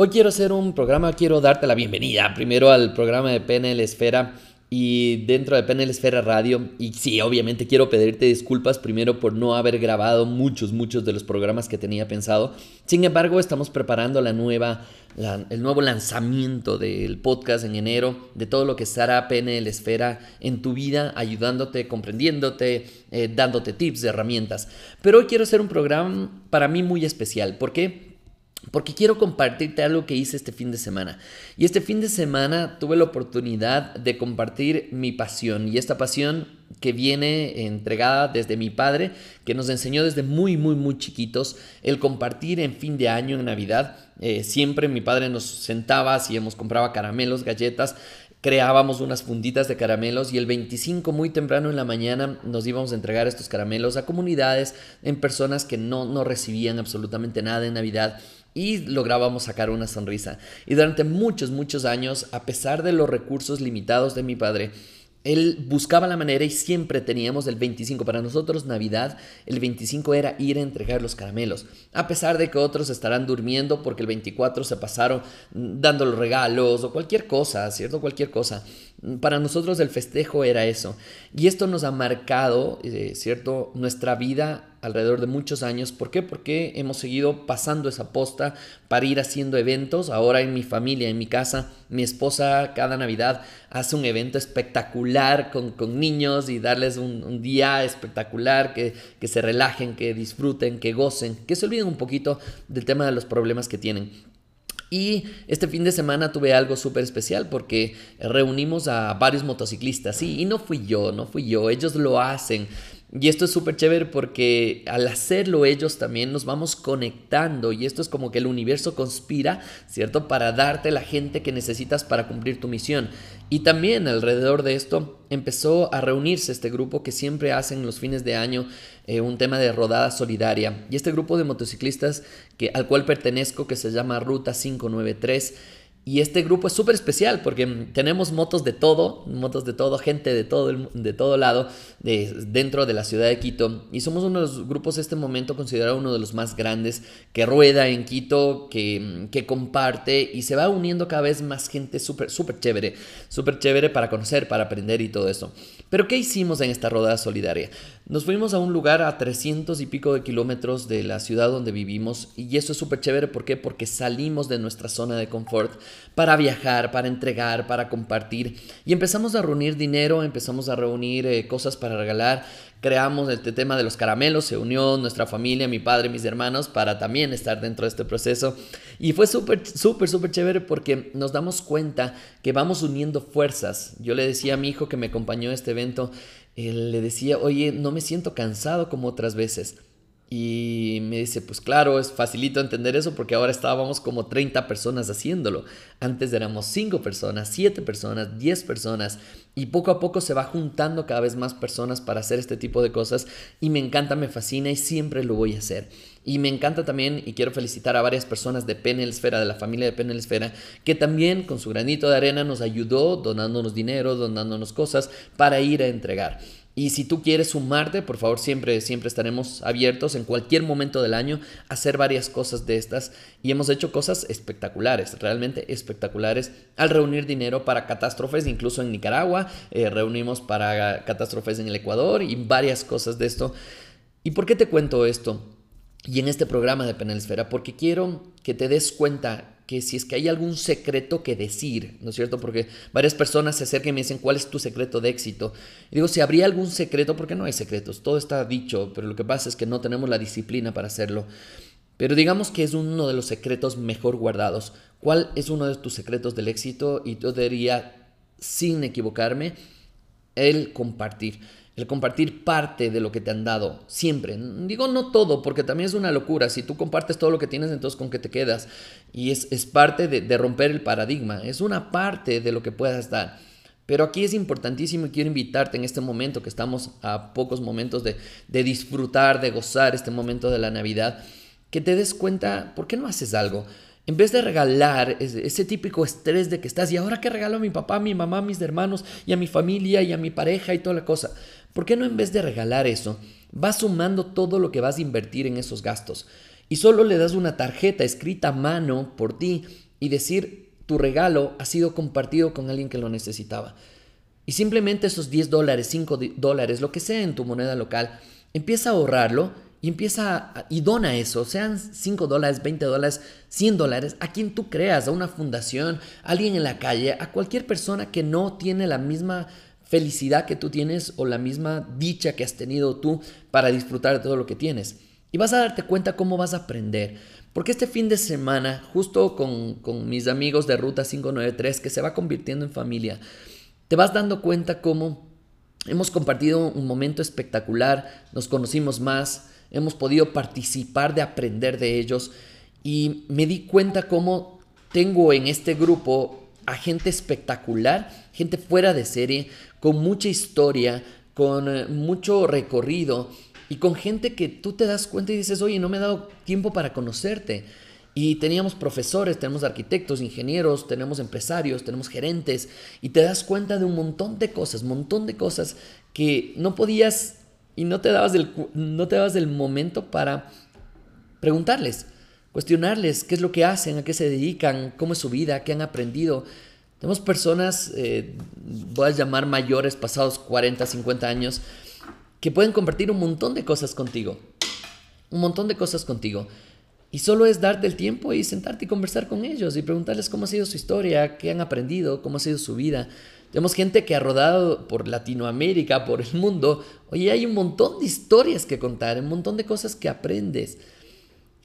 Hoy quiero hacer un programa, quiero darte la bienvenida primero al programa de PNL Esfera y dentro de PNL Esfera Radio. Y sí, obviamente quiero pedirte disculpas primero por no haber grabado muchos, muchos de los programas que tenía pensado. Sin embargo, estamos preparando la nueva, el nuevo lanzamiento del podcast en enero, de todo lo que estará PNL Esfera en tu vida, ayudándote, comprendiéndote, eh, dándote tips, herramientas. Pero hoy quiero hacer un programa para mí muy especial. ¿Por qué? Porque quiero compartirte algo que hice este fin de semana. Y este fin de semana tuve la oportunidad de compartir mi pasión y esta pasión que viene entregada desde mi padre, que nos enseñó desde muy, muy, muy chiquitos el compartir en fin de año, en Navidad. Eh, siempre mi padre nos sentaba, hacíamos, compraba caramelos, galletas, creábamos unas funditas de caramelos y el 25 muy temprano en la mañana nos íbamos a entregar estos caramelos a comunidades, en personas que no, no recibían absolutamente nada en Navidad y lográbamos sacar una sonrisa. Y durante muchos, muchos años, a pesar de los recursos limitados de mi padre, él buscaba la manera y siempre teníamos el 25. Para nosotros Navidad, el 25 era ir a entregar los caramelos. A pesar de que otros estarán durmiendo porque el 24 se pasaron dando los regalos o cualquier cosa, ¿cierto? Cualquier cosa. Para nosotros el festejo era eso. Y esto nos ha marcado, eh, ¿cierto? Nuestra vida alrededor de muchos años. ¿Por qué? Porque hemos seguido pasando esa posta para ir haciendo eventos. Ahora en mi familia, en mi casa, mi esposa cada Navidad hace un evento espectacular con, niños y darles un, día espectacular, que, que se relajen, que disfruten, que gocen, que se olviden un poquito del tema de los problemas que tienen. Y este fin de semana tuve algo súper especial porque reunimos a varios motociclistas, sí, y no fui yo, no fui yo, ellos lo hacen. Y esto es súper chévere porque al hacerlo ellos también nos vamos conectando y esto es como que el universo conspira, ¿cierto? Para darte la gente que necesitas para cumplir tu misión. Y también alrededor de esto empezó a reunirse este grupo que siempre hacen los fines de año eh, un tema de rodada solidaria. Y este grupo de motociclistas que, al cual pertenezco, que se llama Ruta 593, y este grupo es súper especial porque tenemos motos de todo, motos de todo, gente de todo, de todo lado de, dentro de la ciudad de Quito. Y somos uno de los grupos en este momento considerado uno de los más grandes que rueda en Quito, que, que comparte y se va uniendo cada vez más gente súper, súper chévere, súper chévere para conocer, para aprender y todo eso. Pero ¿qué hicimos en esta rodada solidaria? Nos fuimos a un lugar a 300 y pico de kilómetros de la ciudad donde vivimos y eso es súper chévere. ¿Por qué? Porque salimos de nuestra zona de confort para viajar, para entregar, para compartir y empezamos a reunir dinero, empezamos a reunir eh, cosas para regalar. Creamos el tema de los caramelos, se unió nuestra familia, mi padre, mis hermanos, para también estar dentro de este proceso. Y fue súper, súper, súper chévere porque nos damos cuenta que vamos uniendo fuerzas. Yo le decía a mi hijo que me acompañó a este evento, él le decía, oye, no me siento cansado como otras veces. Y me dice, pues claro, es facilito entender eso porque ahora estábamos como 30 personas haciéndolo. Antes éramos 5 personas, 7 personas, 10 personas. Y poco a poco se va juntando cada vez más personas para hacer este tipo de cosas. Y me encanta, me fascina y siempre lo voy a hacer. Y me encanta también, y quiero felicitar a varias personas de Penel Esfera, de la familia de Penel Esfera, que también con su granito de arena nos ayudó donándonos dinero, donándonos cosas para ir a entregar. Y si tú quieres sumarte, por favor, siempre, siempre estaremos abiertos en cualquier momento del año a hacer varias cosas de estas. Y hemos hecho cosas espectaculares, realmente espectaculares, al reunir dinero para catástrofes, incluso en Nicaragua, eh, reunimos para catástrofes en el Ecuador y varias cosas de esto. ¿Y por qué te cuento esto? Y en este programa de Penelsfera, porque quiero que te des cuenta que si es que hay algún secreto que decir, ¿no es cierto? Porque varias personas se acercan y me dicen, ¿cuál es tu secreto de éxito? Y digo, si habría algún secreto, porque no hay secretos, todo está dicho, pero lo que pasa es que no tenemos la disciplina para hacerlo. Pero digamos que es uno de los secretos mejor guardados. ¿Cuál es uno de tus secretos del éxito? Y yo diría, sin equivocarme, el compartir el compartir parte de lo que te han dado, siempre. Digo no todo, porque también es una locura. Si tú compartes todo lo que tienes, entonces con qué te quedas. Y es, parte de, romper el paradigma, es una parte de lo que puedas dar. Pero aquí es importantísimo y quiero invitarte en este momento, que estamos a pocos momentos de, de disfrutar, de gozar este momento de la Navidad, que te des cuenta, ¿por qué no haces algo? En vez de regalar ese, típico estrés de que estás, y ahora que regalo a mi papá, a mi mamá, a mis hermanos, y a mi familia, y a mi pareja, y toda la cosa, ¿por qué no en vez de regalar eso, vas sumando todo lo que vas a invertir en esos gastos? Y solo le das una tarjeta escrita a mano por ti y decir tu regalo ha sido compartido con alguien que lo necesitaba. Y simplemente esos 10 dólares, 5 dólares, lo que sea en tu moneda local, empieza a ahorrarlo y empieza y dona eso, sean 5 dólares, 20 dólares, 100 dólares, a quien tú creas, a una fundación, a alguien en la calle, a cualquier persona que no tiene la misma felicidad que tú tienes o la misma dicha que has tenido tú para disfrutar de todo lo que tienes. Y vas a darte cuenta cómo vas a aprender. Porque este fin de semana, justo con, con mis amigos de Ruta 593, que se va convirtiendo en familia, te vas dando cuenta cómo hemos compartido un momento espectacular, nos conocimos más, hemos podido participar de aprender de ellos y me di cuenta cómo tengo en este grupo a gente espectacular, gente fuera de serie, con mucha historia, con eh, mucho recorrido y con gente que tú te das cuenta y dices, oye, no me he dado tiempo para conocerte. Y teníamos profesores, tenemos arquitectos, ingenieros, tenemos empresarios, tenemos gerentes, y te das cuenta de un montón de cosas, montón de cosas que no podías y no te dabas del, no te dabas del momento para preguntarles, cuestionarles qué es lo que hacen, a qué se dedican, cómo es su vida, qué han aprendido. Tenemos personas, eh, voy a llamar mayores, pasados 40, 50 años, que pueden compartir un montón de cosas contigo. Un montón de cosas contigo. Y solo es darte el tiempo y sentarte y conversar con ellos y preguntarles cómo ha sido su historia, qué han aprendido, cómo ha sido su vida. Tenemos gente que ha rodado por Latinoamérica, por el mundo. Oye, hay un montón de historias que contar, un montón de cosas que aprendes.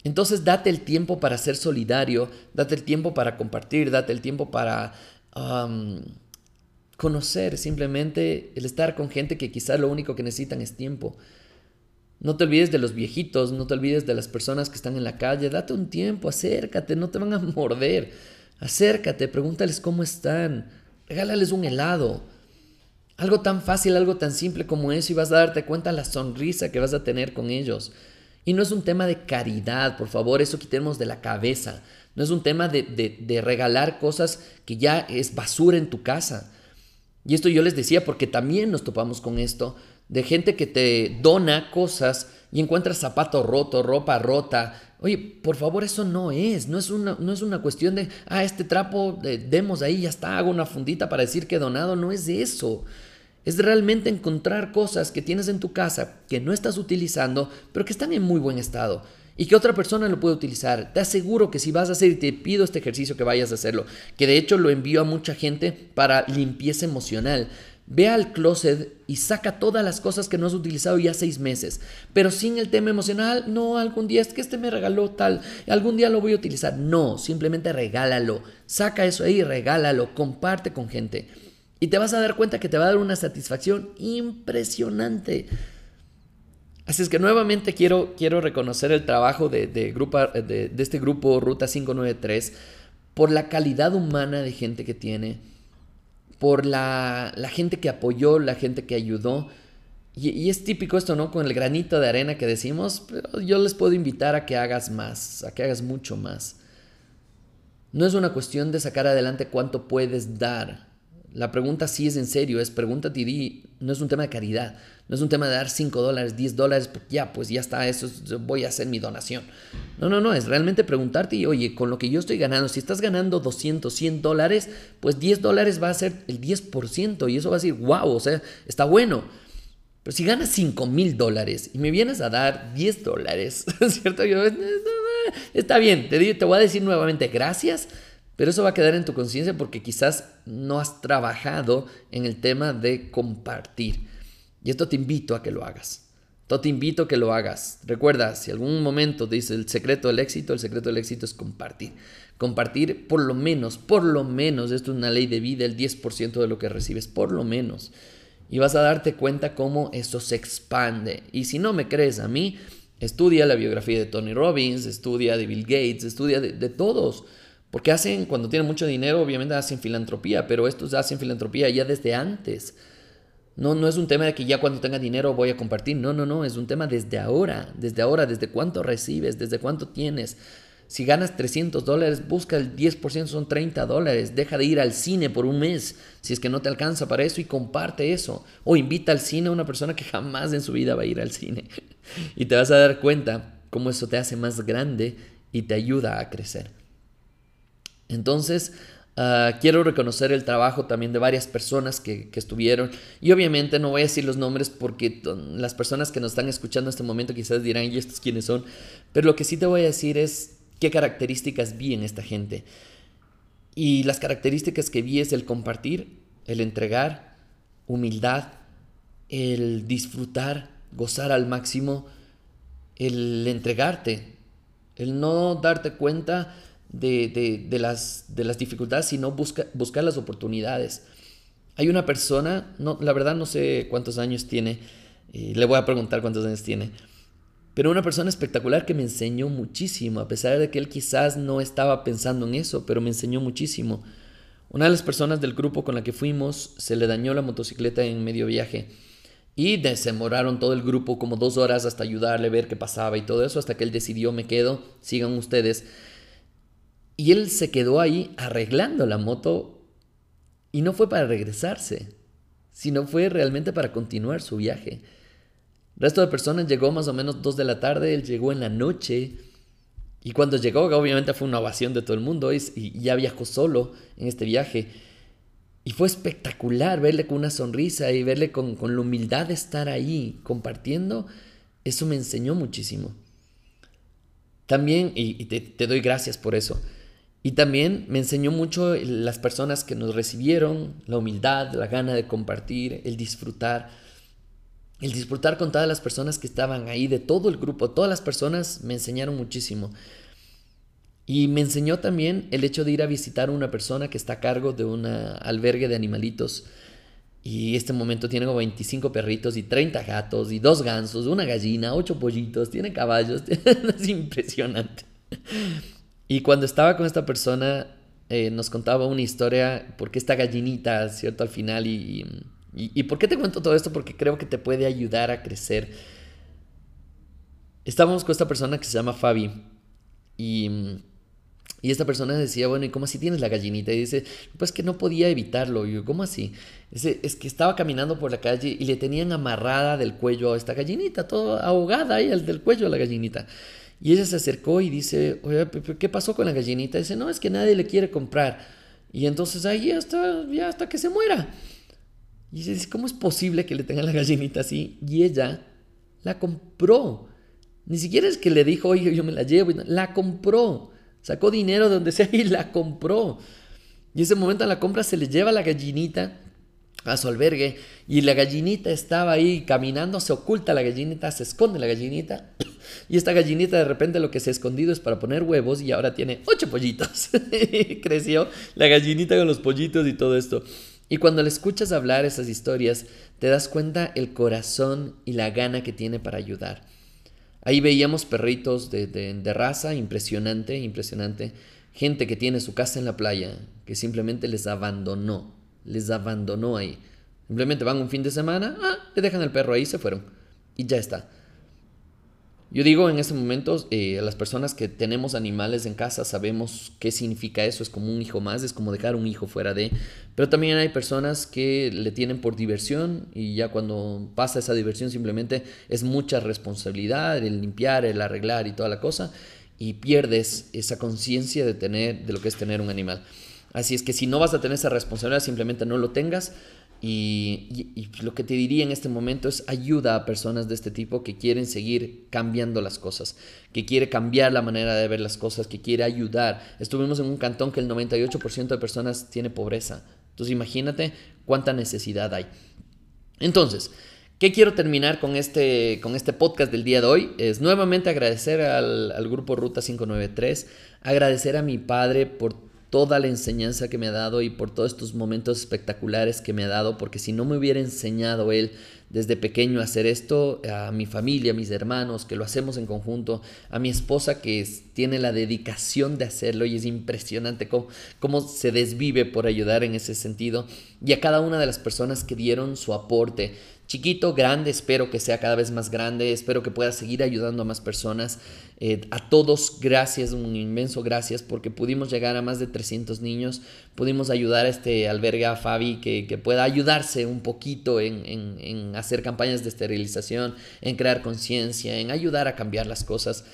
Entonces date el tiempo para ser solidario, date el tiempo para compartir, date el tiempo para conocer, simplemente el estar con gente que quizás lo único que necesitan es tiempo. No te olvides de los viejitos, no te olvides de las personas que están en la calle, date un tiempo, acércate, no te van a morder. Acércate, pregúntales cómo están, regálales un helado. Algo tan fácil, algo tan simple como eso y vas a darte cuenta la sonrisa que vas a tener con ellos. Y no es un tema de caridad, por favor, eso quitemos de la cabeza. No es un tema de, de, regalar cosas que ya es basura en tu casa. Y esto yo les decía porque también nos topamos con esto, de gente que te dona cosas y encuentras zapato roto, ropa rota. Oye, por favor, eso no es, no es una, no es una cuestión de, ah, este trapo, demos ahí, ya está, hago una fundita para decir que he donado, no es eso. Es realmente encontrar cosas que tienes en tu casa que no estás utilizando, pero que están en muy buen estado y que otra persona lo puede utilizar. Te aseguro que si vas a hacer, y te pido este ejercicio que vayas a hacerlo, que de hecho lo envío a mucha gente para limpieza emocional. Ve al closet y saca todas las cosas que no has utilizado ya seis meses, pero sin el tema emocional, no, algún día es que este me regaló tal, algún día lo voy a utilizar. No, simplemente regálalo, saca eso ahí, regálalo, comparte con gente. Y te vas a dar cuenta que te va a dar una satisfacción impresionante. Así es que nuevamente quiero, quiero reconocer el trabajo de, de, este grupo Ruta 593 por la calidad humana de gente que tiene, por la, gente que apoyó, la gente que ayudó. Y, y, es típico esto, ¿no? Con el granito de arena que decimos, pero yo les puedo invitar a que hagas más, a que hagas mucho más. No es una cuestión de sacar adelante cuánto puedes dar, la pregunta sí es en serio, es pregúntate y no es un tema de caridad, no es un tema de dar 5 dólares, 10 dólares, ya, pues ya está, eso voy a hacer mi donación. No, no, no, es realmente preguntarte y oye, con lo que yo estoy ganando, si estás ganando 200, 100 dólares, pues 10 dólares va a ser el 10% y eso va a decir, wow, o sea, está bueno. Pero si ganas 5 mil dólares y me vienes a dar 10 dólares, ¿cierto? Yo, está bien, te voy a decir nuevamente gracias, pero eso va a quedar en tu conciencia porque quizás no has trabajado en el tema de compartir. Y esto te invito a que lo hagas. Esto te invito a que lo hagas. Recuerda, si algún momento dice el secreto del éxito, el secreto del éxito es compartir. Compartir por lo menos, por lo menos, esto es una ley de vida, el 10% de lo que recibes, por lo menos. Y vas a darte cuenta cómo eso se expande. Y si no me crees a mí, estudia la biografía de Tony Robbins, estudia de Bill Gates, estudia de todos. Porque hacen, cuando tienen mucho dinero, obviamente hacen filantropía, pero estos hacen filantropía ya desde antes. No, no es un tema de que ya cuando tenga dinero voy a compartir. No, no, no. Es un tema desde ahora. Desde ahora, desde cuánto recibes, desde cuánto tienes. Si ganas 300 dólares, busca el 10%, son 30 dólares. Deja de ir al cine por un mes si es que no te alcanza para eso y comparte eso. O invita al cine a una persona que jamás en su vida va a ir al cine. y te vas a dar cuenta cómo eso te hace más grande y te ayuda a crecer. Entonces, ah, quiero reconocer el trabajo también de varias personas que, que, estuvieron. Y obviamente no voy a decir los nombres porque las personas que nos están escuchando en este momento quizás dirán, ¿y estos quiénes son? Pero lo que sí te voy a decir es qué características vi en esta gente. Y las características que vi es el compartir, el entregar, humildad, el disfrutar, gozar al máximo, el entregarte, el no darte cuenta de, las, de las, dificultades, sino busca, buscar las oportunidades. Hay una persona, no, la verdad no sé cuántos años tiene, le voy a preguntar cuántos años tiene, pero una persona espectacular que me enseñó muchísimo, a pesar de que él quizás no estaba pensando en eso, pero me enseñó muchísimo. Una de las personas del grupo con la que fuimos se le dañó la motocicleta en medio viaje y demoraron todo el grupo como dos horas hasta ayudarle, ver qué pasaba y todo eso, hasta que él decidió, me quedo, sigan ustedes. Y él se quedó ahí arreglando la moto y no fue para regresarse, sino fue realmente para continuar su viaje. El resto de personas llegó más o menos dos de la tarde, él llegó en la noche. Y cuando llegó, obviamente fue una ovación de todo el mundo y, ya viajó solo en este viaje. Y fue espectacular verle con una sonrisa y verle con, la humildad de estar ahí compartiendo. Eso me enseñó muchísimo. También, y, te, doy gracias por eso, y también me enseñó mucho las personas que nos recibieron, la humildad, la gana de compartir, el disfrutar el disfrutar con todas las personas que estaban ahí, de todo el grupo, todas las personas me enseñaron muchísimo. Y me enseñó también el hecho de ir a visitar a una persona que está a cargo de un albergue de animalitos. Y este momento tiene como 25 perritos y 30 gatos y dos gansos, una gallina, ocho pollitos, tiene caballos. es impresionante. Y cuando estaba con esta persona, eh, nos contaba una historia, porque esta gallinita, ¿cierto? Al final y ¿Y, por qué te cuento todo esto? Porque creo que te puede ayudar a crecer. Estábamos con esta persona que se llama Fabi y, y esta persona decía, bueno, ¿y cómo así tienes la gallinita? Y dice, pues que no podía evitarlo. Y yo, ¿cómo así? Dice, es que estaba caminando por la calle y le tenían amarrada del cuello a esta gallinita, toda ahogada ahí del cuello a la gallinita. Y ella se acercó y dice, oye, ¿qué pasó con la gallinita? dice, no, es que nadie le quiere comprar. Y entonces ahí hasta, ya hasta que se muera. Y dice, ¿cómo es posible que le tengan la gallinita así? Y ella la compró. Ni siquiera es que le dijo, oye, yo me la llevo. La compró. Sacó dinero de donde sea y la compró. Y ese momento en la compra se le lleva la gallinita a su albergue y la gallinita estaba ahí caminando, se oculta la gallinita, se esconde la gallinita y esta gallinita de repente lo que se ha escondido es para poner huevos y ahora tiene ocho pollitos. Creció la gallinita con los pollitos y todo esto. Y cuando le escuchas hablar esas historias, te das cuenta el corazón y la gana que tiene para ayudar. Ahí veíamos perritos de, de, raza impresionante, impresionante. Gente que tiene su casa en la playa, que simplemente les abandonó, les abandonó ahí. Simplemente van un fin de semana, ah, le dejan el perro ahí, se fueron. Y ya está. Yo digo en este momento, eh, las personas que tenemos animales en casa sabemos qué significa eso, es como un hijo más, es como dejar un hijo fuera de, pero también hay personas que le tienen por diversión y ya cuando pasa esa diversión simplemente es mucha responsabilidad, el limpiar, el arreglar y toda la cosa, y pierdes esa conciencia de tener, de lo que es tener un animal. Así es que si no vas a tener esa responsabilidad, simplemente no lo tengas, y, lo que te diría en este momento es ayuda a personas de este tipo que quieren seguir cambiando las cosas, que quiere cambiar la manera de ver las cosas, que quiere ayudar. Estuvimos en un cantón que el 98% de personas tiene pobreza. Entonces imagínate cuánta necesidad hay. Entonces, ¿qué quiero terminar con este, con este podcast del día de hoy? Es nuevamente agradecer al, al grupo Ruta 593, agradecer a mi padre por toda la enseñanza que me ha dado y por todos estos momentos espectaculares que me ha dado, porque si no me hubiera enseñado él desde pequeño hacer esto, a mi familia, a mis hermanos, que lo hacemos en conjunto, a mi esposa que tiene la dedicación de hacerlo y es impresionante cómo, cómo se desvive por ayudar en ese sentido, y a cada una de las personas que dieron su aporte, chiquito, grande, espero que sea cada vez más grande, espero que pueda seguir ayudando a más personas. Eh, a todos, gracias, un inmenso gracias, porque pudimos llegar a más de 300 niños, pudimos ayudar a este albergue, a Fabi, que, pueda ayudarse un poquito en, en hacer campañas de esterilización, en crear conciencia, en ayudar a cambiar las cosas.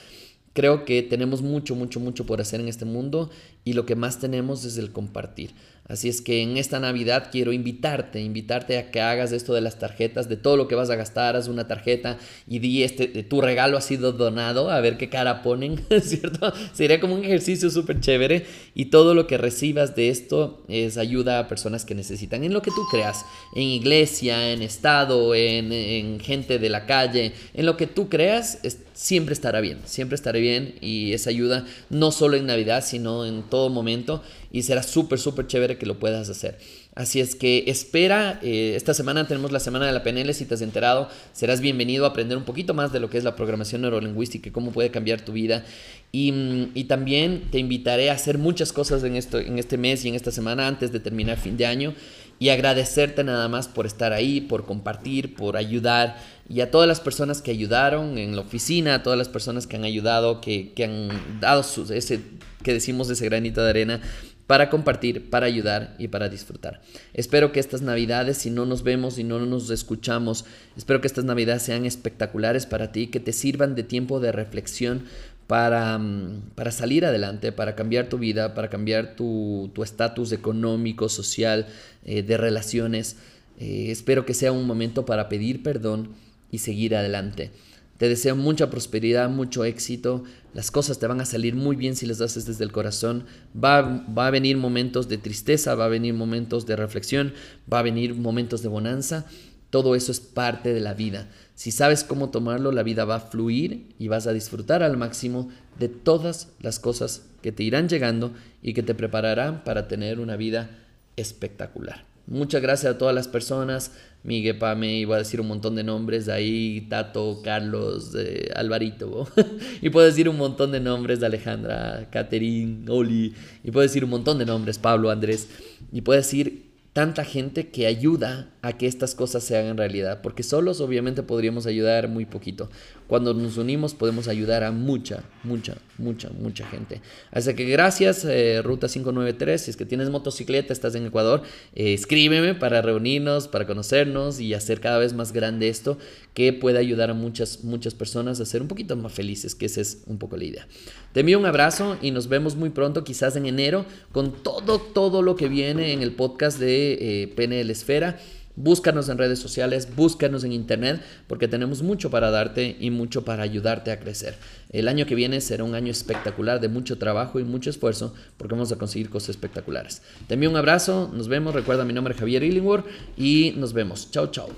Creo que tenemos mucho, mucho, mucho por hacer en este mundo y lo que más tenemos es el compartir. Así es que en esta Navidad quiero invitarte, invitarte a que hagas esto de las tarjetas, de todo lo que vas a gastar, haz una tarjeta y di este, tu regalo ha sido donado, a ver qué cara ponen, ¿cierto? Sería como un ejercicio súper chévere y todo lo que recibas de esto es ayuda a personas que necesitan, en lo que tú creas, en iglesia, en estado, en, en gente de la calle, en lo que tú creas, siempre estará bien, siempre estará bien y esa ayuda no solo en Navidad, sino en todo momento y será súper, súper chévere que lo puedas hacer. Así es que espera, eh, esta semana tenemos la semana de la PNL, si te has enterado, serás bienvenido a aprender un poquito más de lo que es la programación neurolingüística y cómo puede cambiar tu vida. Y, mm, y, también te invitaré a hacer muchas cosas en, esto, en este mes y en esta semana antes de terminar fin de año y agradecerte nada más por estar ahí, por compartir, por ayudar y a todas las personas que ayudaron en la oficina, a todas las personas que han ayudado, que, que han dado su, ese, que decimos, ese granito de arena para compartir, para ayudar y para disfrutar. Espero que estas navidades, si no nos vemos y no nos escuchamos, espero que estas navidades sean espectaculares para ti, que te sirvan de tiempo de reflexión para, mm, para salir adelante, para cambiar tu vida, para cambiar tu estatus económico, social, eh, de relaciones. Eh, espero que sea un momento para pedir perdón y seguir adelante. Te deseo mucha prosperidad, mucho éxito. Las cosas te van a salir muy bien si las haces desde el corazón. Va, va, a venir momentos de tristeza, va a venir momentos de reflexión, va a venir momentos de bonanza. Todo eso es parte de la vida. Si sabes cómo tomarlo, la vida va a fluir y vas a disfrutar al máximo de todas las cosas que te irán llegando y que te prepararán para tener una vida espectacular. Muchas gracias a todas las personas. Miguel Pame, iba a decir un montón de nombres de ahí, Tato, Carlos, Alvarito. y puedo decir un montón de nombres de Alejandra, Caterín, Oli. Y puedo decir un montón de nombres, Pablo, Andrés. Y puedo decir tanta gente que ayuda a que estas cosas se hagan realidad, porque solos obviamente podríamos ayudar muy poquito. Cuando nos unimos podemos ayudar a mucha, mucha, mucha, mucha gente. Así que gracias, eh, Ruta 593, si es que tienes motocicleta, estás en Ecuador, eh, escríbeme para reunirnos, para conocernos y hacer cada vez más grande esto, que puede ayudar a muchas, muchas personas a ser un poquito más felices, que esa es un poco la idea. Te envío un abrazo y nos vemos muy pronto, quizás en enero, con todo, todo lo que viene en el podcast eh, PNL Esfera. Búscanos en redes sociales, búscanos en internet, porque tenemos mucho para darte y mucho para ayudarte a crecer. El año que viene será un año espectacular de mucho trabajo y mucho esfuerzo, porque vamos a conseguir cosas espectaculares. Te envío un abrazo, nos vemos, recuerda mi nombre es Javier Illingworth y nos vemos. Chao, chao.